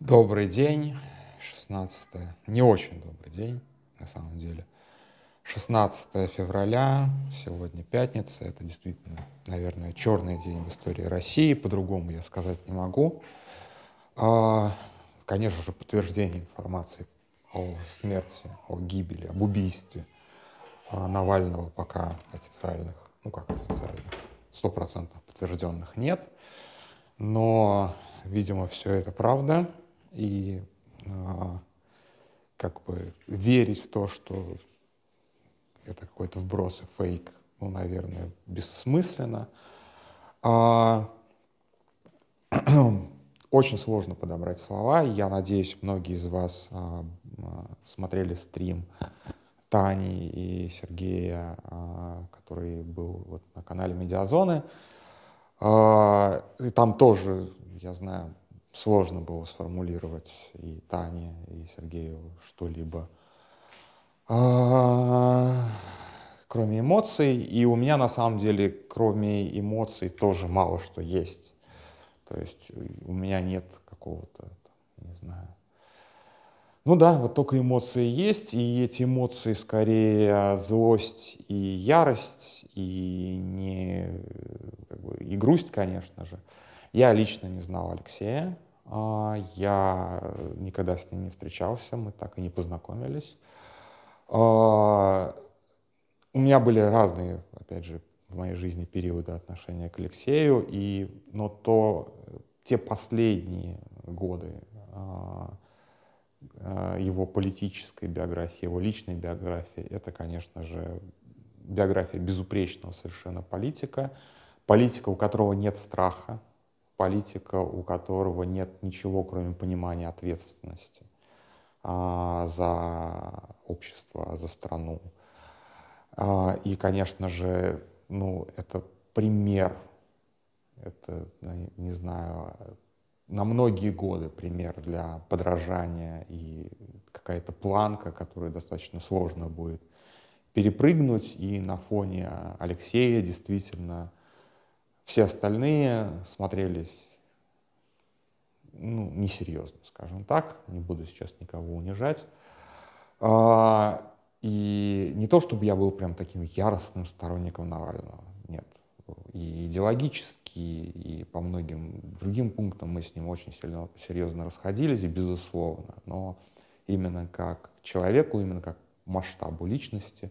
Добрый день, 16 не очень добрый день, на самом деле. 16 февраля, сегодня пятница, это действительно, наверное, черный день в истории России, по-другому я сказать не могу. А, конечно же, подтверждение информации о смерти, о гибели, об убийстве а, Навального пока официальных, ну как официальных, стопроцентно подтвержденных нет. Но, видимо, все это правда и а, как бы верить в то, что это какой-то вброс и фейк, ну, наверное, бессмысленно. А, очень сложно подобрать слова. Я надеюсь, многие из вас а, смотрели стрим Тани и Сергея, а, который был вот на канале Медиазоны. А, и там тоже, я знаю, сложно было сформулировать и Тане, и Сергею что-либо, а, кроме эмоций. И у меня на самом деле, кроме эмоций, тоже мало что есть. То есть у меня нет какого-то, не знаю. Ну да, вот только эмоции есть, и эти эмоции скорее злость и ярость, и не как бы, и грусть, конечно же. Я лично не знал Алексея, а, я никогда с ним не встречался, мы так и не познакомились. А, у меня были разные, опять же, в моей жизни периоды отношения к Алексею, и, но то, те последние годы а, его политической биографии, его личной биографии, это, конечно же, биография безупречного совершенно политика, политика, у которого нет страха, политика, у которого нет ничего, кроме понимания ответственности а, за общество, за страну. А, и, конечно же, ну, это пример, это, не знаю, на многие годы пример для подражания и какая-то планка, которую достаточно сложно будет перепрыгнуть. И на фоне Алексея действительно все остальные смотрелись ну, несерьезно, скажем так. Не буду сейчас никого унижать. А, и не то, чтобы я был прям таким яростным сторонником Навального. Нет. И идеологически, и по многим другим пунктам мы с ним очень сильно, серьезно расходились, и безусловно. Но именно как человеку, именно как масштабу личности,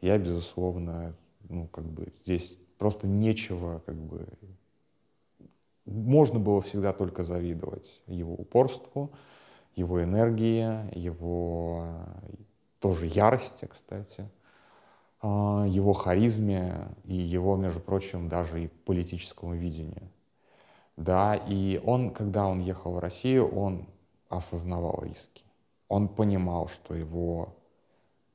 я, безусловно, ну, как бы здесь просто нечего, как бы, можно было всегда только завидовать его упорству, его энергии, его тоже ярости, кстати, а, его харизме и его, между прочим, даже и политическому видению. Да, и он, когда он ехал в Россию, он осознавал риски. Он понимал, что его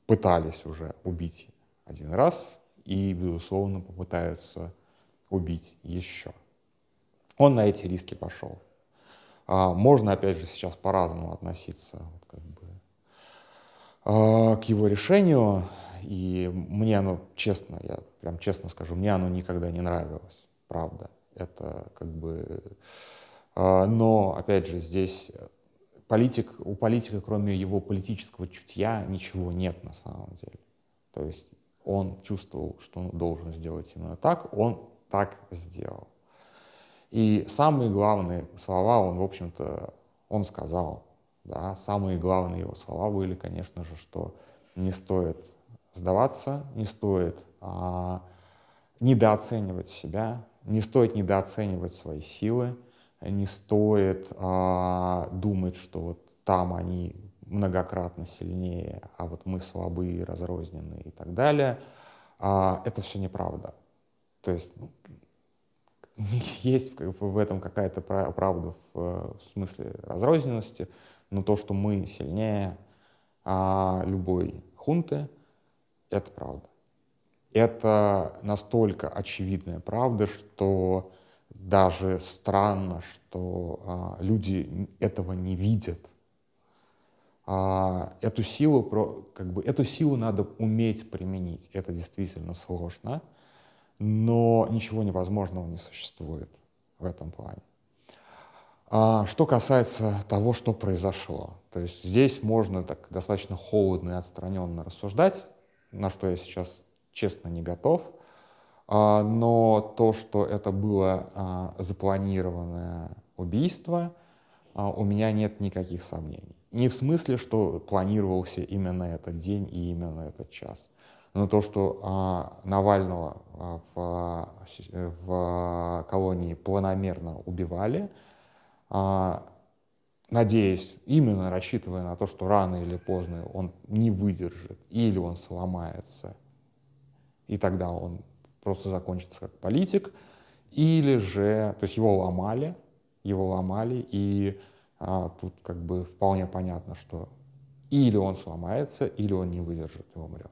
пытались уже убить один раз, и, безусловно, попытаются убить еще. Он на эти риски пошел. А, можно, опять же, сейчас по-разному относиться как бы, а, к его решению, и мне оно, честно, я прям честно скажу, мне оно никогда не нравилось, правда. Это как бы... А, но, опять же, здесь политик, у политика, кроме его политического чутья, ничего нет на самом деле. То есть он чувствовал, что он должен сделать именно так, он так сделал. И самые главные слова он, в общем-то, он сказал. Да, самые главные его слова были, конечно же, что не стоит сдаваться, не стоит а, недооценивать себя, не стоит недооценивать свои силы, не стоит а, думать, что вот там они многократно сильнее, а вот мы слабые, разрозненные и так далее, а, это все неправда. То есть ну, есть в этом какая-то правда в, в смысле разрозненности, но то, что мы сильнее а, любой хунты, это правда. Это настолько очевидная правда, что даже странно, что а, люди этого не видят а, эту силу, как бы, эту силу надо уметь применить. Это действительно сложно, но ничего невозможного не существует в этом плане. А, что касается того, что произошло, то есть здесь можно так достаточно холодно и отстраненно рассуждать, на что я сейчас честно не готов, а, но то, что это было а, запланированное убийство, а, у меня нет никаких сомнений. Не в смысле, что планировался именно этот день и именно этот час, но то, что Навального в, в колонии планомерно убивали – а, надеясь, именно рассчитывая на то, что рано или поздно он не выдержит, или он сломается, и тогда он просто закончится как политик, или же, то есть его ломали, его ломали, и а, тут как бы вполне понятно, что или он сломается, или он не выдержит и умрет.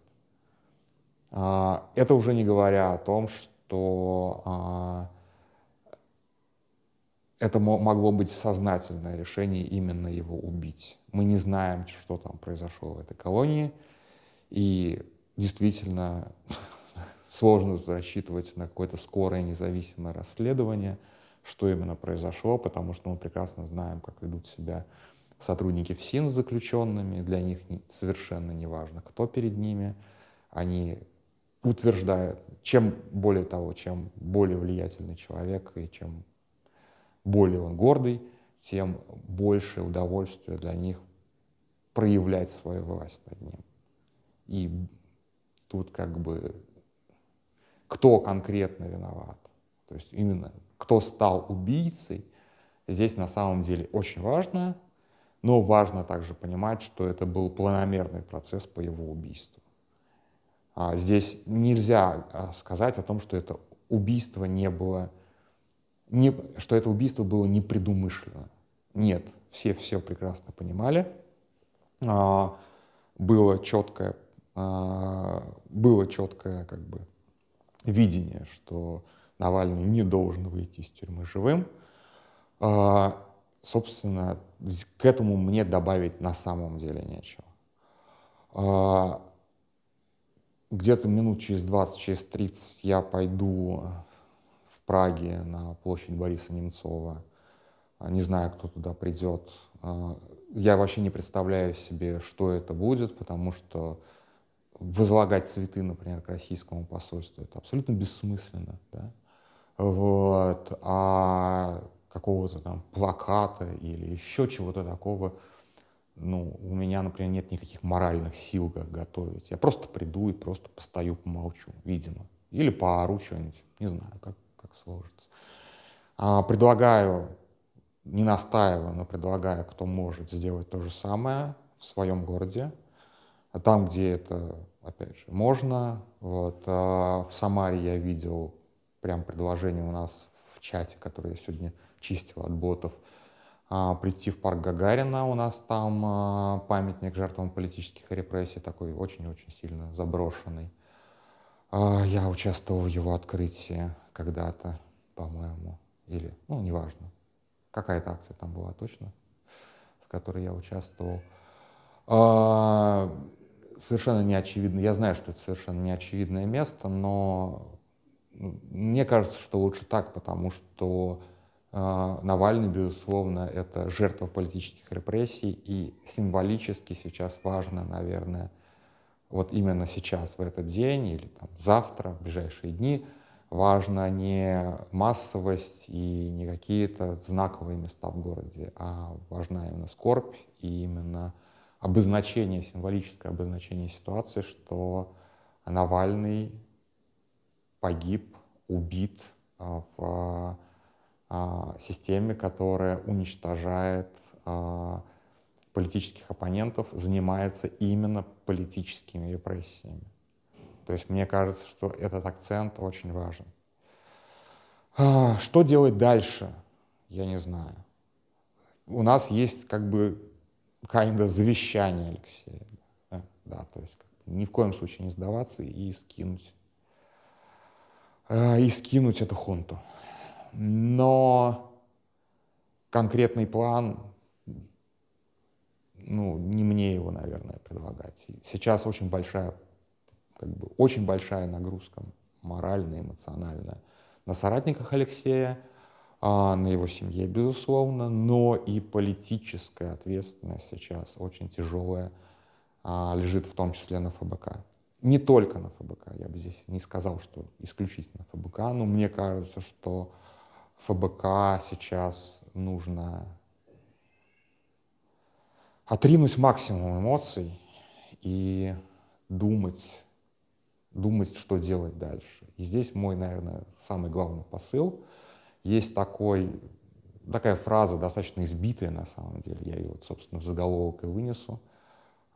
А, это уже не говоря о том, что а, это могло быть сознательное решение именно его убить. Мы не знаем, что там произошло в этой колонии, и действительно сложно рассчитывать на какое-то скорое независимое расследование, что именно произошло, потому что мы прекрасно знаем, как ведут себя сотрудники ФСИН с заключенными, для них совершенно не важно, кто перед ними, они утверждают, чем более того, чем более влиятельный человек и чем более он гордый, тем больше удовольствия для них проявлять свою власть над ним. И тут как бы кто конкретно виноват, то есть именно кто стал убийцей, здесь на самом деле очень важно, но важно также понимать, что это был планомерный процесс по его убийству. А здесь нельзя а, сказать о том, что это убийство не было не, что это убийство было непредумышленно. Нет, все все прекрасно понимали. А, было четкое, было четкое как бы видение, что Навальный не должен выйти из тюрьмы живым. А, собственно, к этому мне добавить на самом деле нечего. А, где-то минут через 20, через 30 я пойду Праге на площадь Бориса Немцова. А, не знаю, кто туда придет. Я вообще не представляю себе, что это будет, потому что возлагать цветы, например, к российскому посольству, это абсолютно бессмысленно. Да? Вот. А какого-то там плаката или еще чего-то такого, ну, у меня, например, нет никаких моральных сил как готовить. Я просто приду и просто постою, помолчу, видимо. Или поору что-нибудь, не знаю, как, как сложится. А, предлагаю, не настаиваю, но предлагаю, кто может сделать то же самое в своем городе, а там, где это, опять же, можно. Вот, а в Самаре я видел прям предложение у нас в чате, который я сегодня чистил от ботов, а, прийти в парк Гагарина, у нас там а, памятник жертвам политических репрессий, такой очень-очень сильно заброшенный. А, я участвовал в его открытии когда-то, по-моему, или, ну, неважно, какая-то акция там была точно, в которой я участвовал. Совершенно неочевидно, я знаю, что это совершенно неочевидное место, но мне кажется, что лучше так, потому что э, Навальный, безусловно, это жертва политических репрессий, и символически сейчас важно, наверное, вот именно сейчас, в этот день или там, завтра, в ближайшие дни, важна не массовость и не какие-то знаковые места в городе, а важна именно скорбь и именно обозначение, символическое обозначение ситуации, что Навальный погиб, убит а, в а, системе, которая уничтожает а, политических оппонентов занимается именно политическими репрессиями. То есть мне кажется, что этот акцент очень важен. Что делать дальше? Я не знаю. У нас есть как бы kind завещание Алексея. Да то есть ни в коем случае не сдаваться и скинуть. А, и скинуть эту хунту. Но конкретный план ну, не мне его, наверное, предлагать. Сейчас очень большая, как бы, очень большая нагрузка моральная, эмоциональная на соратниках Алексея, а, на его семье, безусловно, но и политическая ответственность сейчас очень тяжелая а, лежит в том числе на ФБК. Не только на ФБК, я бы здесь не сказал, что исключительно ФБК, но мне кажется, что ФБК сейчас нужно отринуть максимум эмоций и думать, думать, что делать дальше. И здесь мой, наверное, самый главный посыл. Есть такой, такая фраза, достаточно избитая на самом деле, я ее, вот, собственно, в заголовок и вынесу.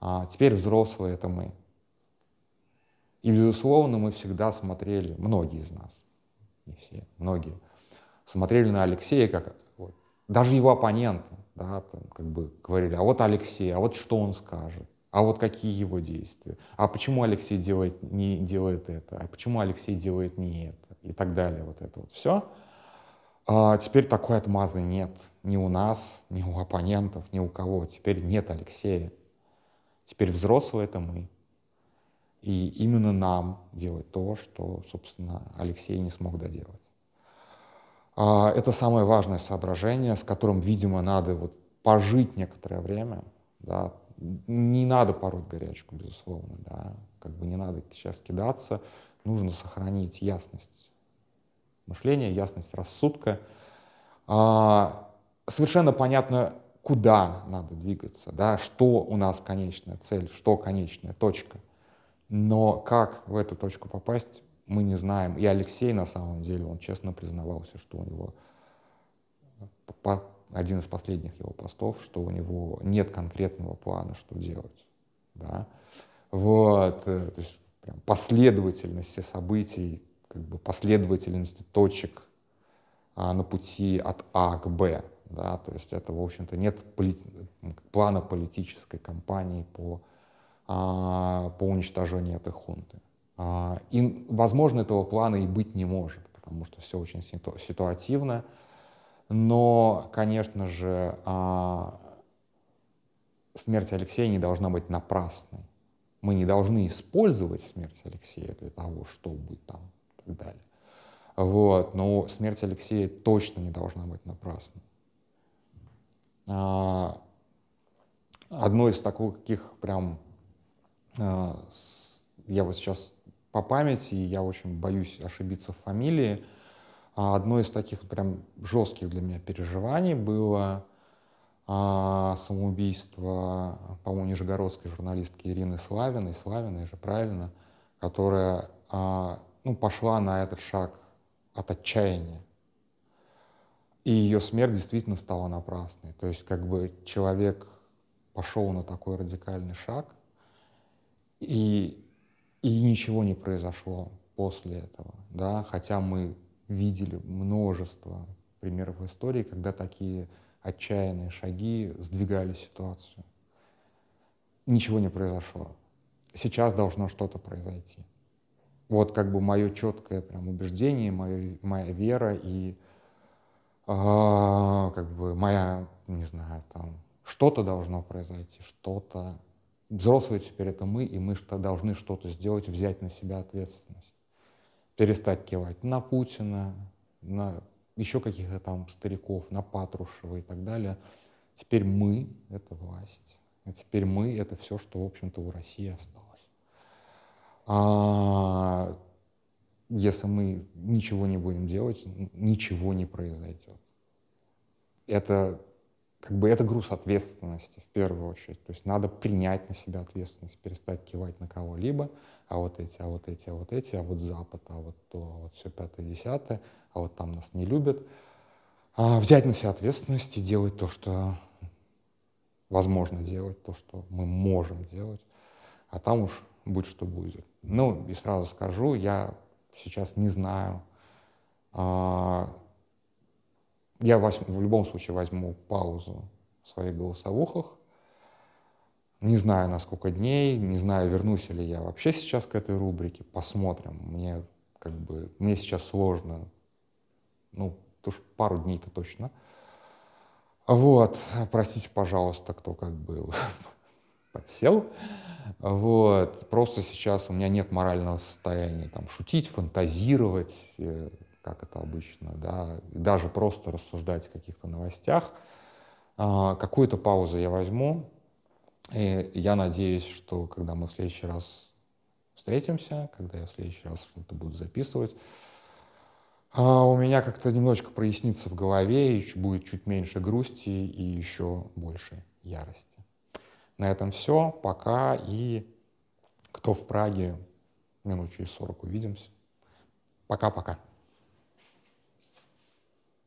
А теперь взрослые — это мы. И, безусловно, мы всегда смотрели, многие из нас, не все, многие, смотрели на Алексея как вот, даже его оппоненты, да, там, как бы говорили, а вот Алексей, а вот что он скажет, а вот какие его действия, а почему Алексей делает, не делает это, а почему Алексей делает не это, и так далее, вот это вот все. А теперь такой отмазы нет ни у нас, ни у оппонентов, ни у кого. Теперь нет Алексея. Теперь взрослые — это мы. И именно нам делать то, что, собственно, Алексей не смог доделать. А, это самое важное соображение, с которым, видимо, надо вот пожить некоторое время. Да. Не надо пороть горячку, безусловно. Да. Как бы не надо сейчас кидаться. Нужно сохранить ясность мышления, ясность рассудка. А, совершенно понятно, куда надо двигаться, да, что у нас конечная цель, что конечная точка. Но как в эту точку попасть, мы не знаем. И Алексей, на самом деле, он честно признавался, что у него один из последних его постов, что у него нет конкретного плана, что делать. Да? Вот, э, то есть прям последовательности событий, как бы последовательности точек а, на пути от А к Б. Да? То есть это, в общем-то, нет поли плана политической кампании по а, по уничтожению этой хунты. А, и, возможно, этого плана и быть не может, потому что все очень ситуативно. Но, конечно же, а, смерть Алексея не должна быть напрасной. Мы не должны использовать смерть Алексея для того, чтобы там и так далее. Вот. Но смерть Алексея точно не должна быть напрасной. Одно из таких прям а, я вот сейчас по памяти, я очень боюсь ошибиться в фамилии, а одно из таких прям жестких для меня переживаний было а, самоубийство, по-моему, нижегородской журналистки Ирины Славиной, Славиной же правильно, которая ну, пошла на этот шаг от отчаяния. И ее смерть действительно стала напрасной. То есть как бы человек пошел на такой радикальный шаг – и, и ничего не произошло после этого, да, хотя мы видели множество примеров в истории, когда такие отчаянные шаги сдвигали ситуацию. Ничего не произошло. Сейчас должно что-то произойти. Вот как бы мое четкое прям убеждение, мое, моя вера и э, как бы моя, не знаю, там что-то должно произойти, что-то Взрослые теперь это мы, и мы что должны что-то сделать, взять на себя ответственность. Перестать кивать на Путина, на еще каких-то там стариков, на Патрушева и так далее. Теперь мы — это власть. А теперь мы — это все, что, в общем-то, у России осталось. А если мы ничего не будем делать, ничего не произойдет. Это как бы это груз ответственности в первую очередь. То есть надо принять на себя ответственность, перестать кивать на кого-либо, а вот эти, а вот эти, а вот эти, а вот Запад, а вот то, а вот все пятое, десятое, а вот там нас не любят. А взять на себя ответственность и делать то, что возможно делать, то, что мы можем делать, а там уж будь что будет. Ну, и сразу скажу, я сейчас не знаю, я в любом случае возьму паузу в своих голосовухах. Не знаю, на сколько дней, не знаю, вернусь ли я вообще сейчас к этой рубрике. Посмотрим. Мне как бы мне сейчас сложно. Ну, уж пару дней-то точно. Вот, простите, пожалуйста, кто как бы подсел. Вот, просто сейчас у меня нет морального состояния там шутить, фантазировать, э, как это обычно, да, и даже просто рассуждать о каких-то новостях. А, какую-то паузу я возьму, и я надеюсь, что когда мы в следующий раз встретимся, когда я в следующий раз что-то буду записывать, а, у меня как-то немножечко прояснится в голове, и будет чуть меньше грусти и еще больше ярости. На этом все. Пока. И кто в Праге, минут через 40 увидимся. Пока-пока.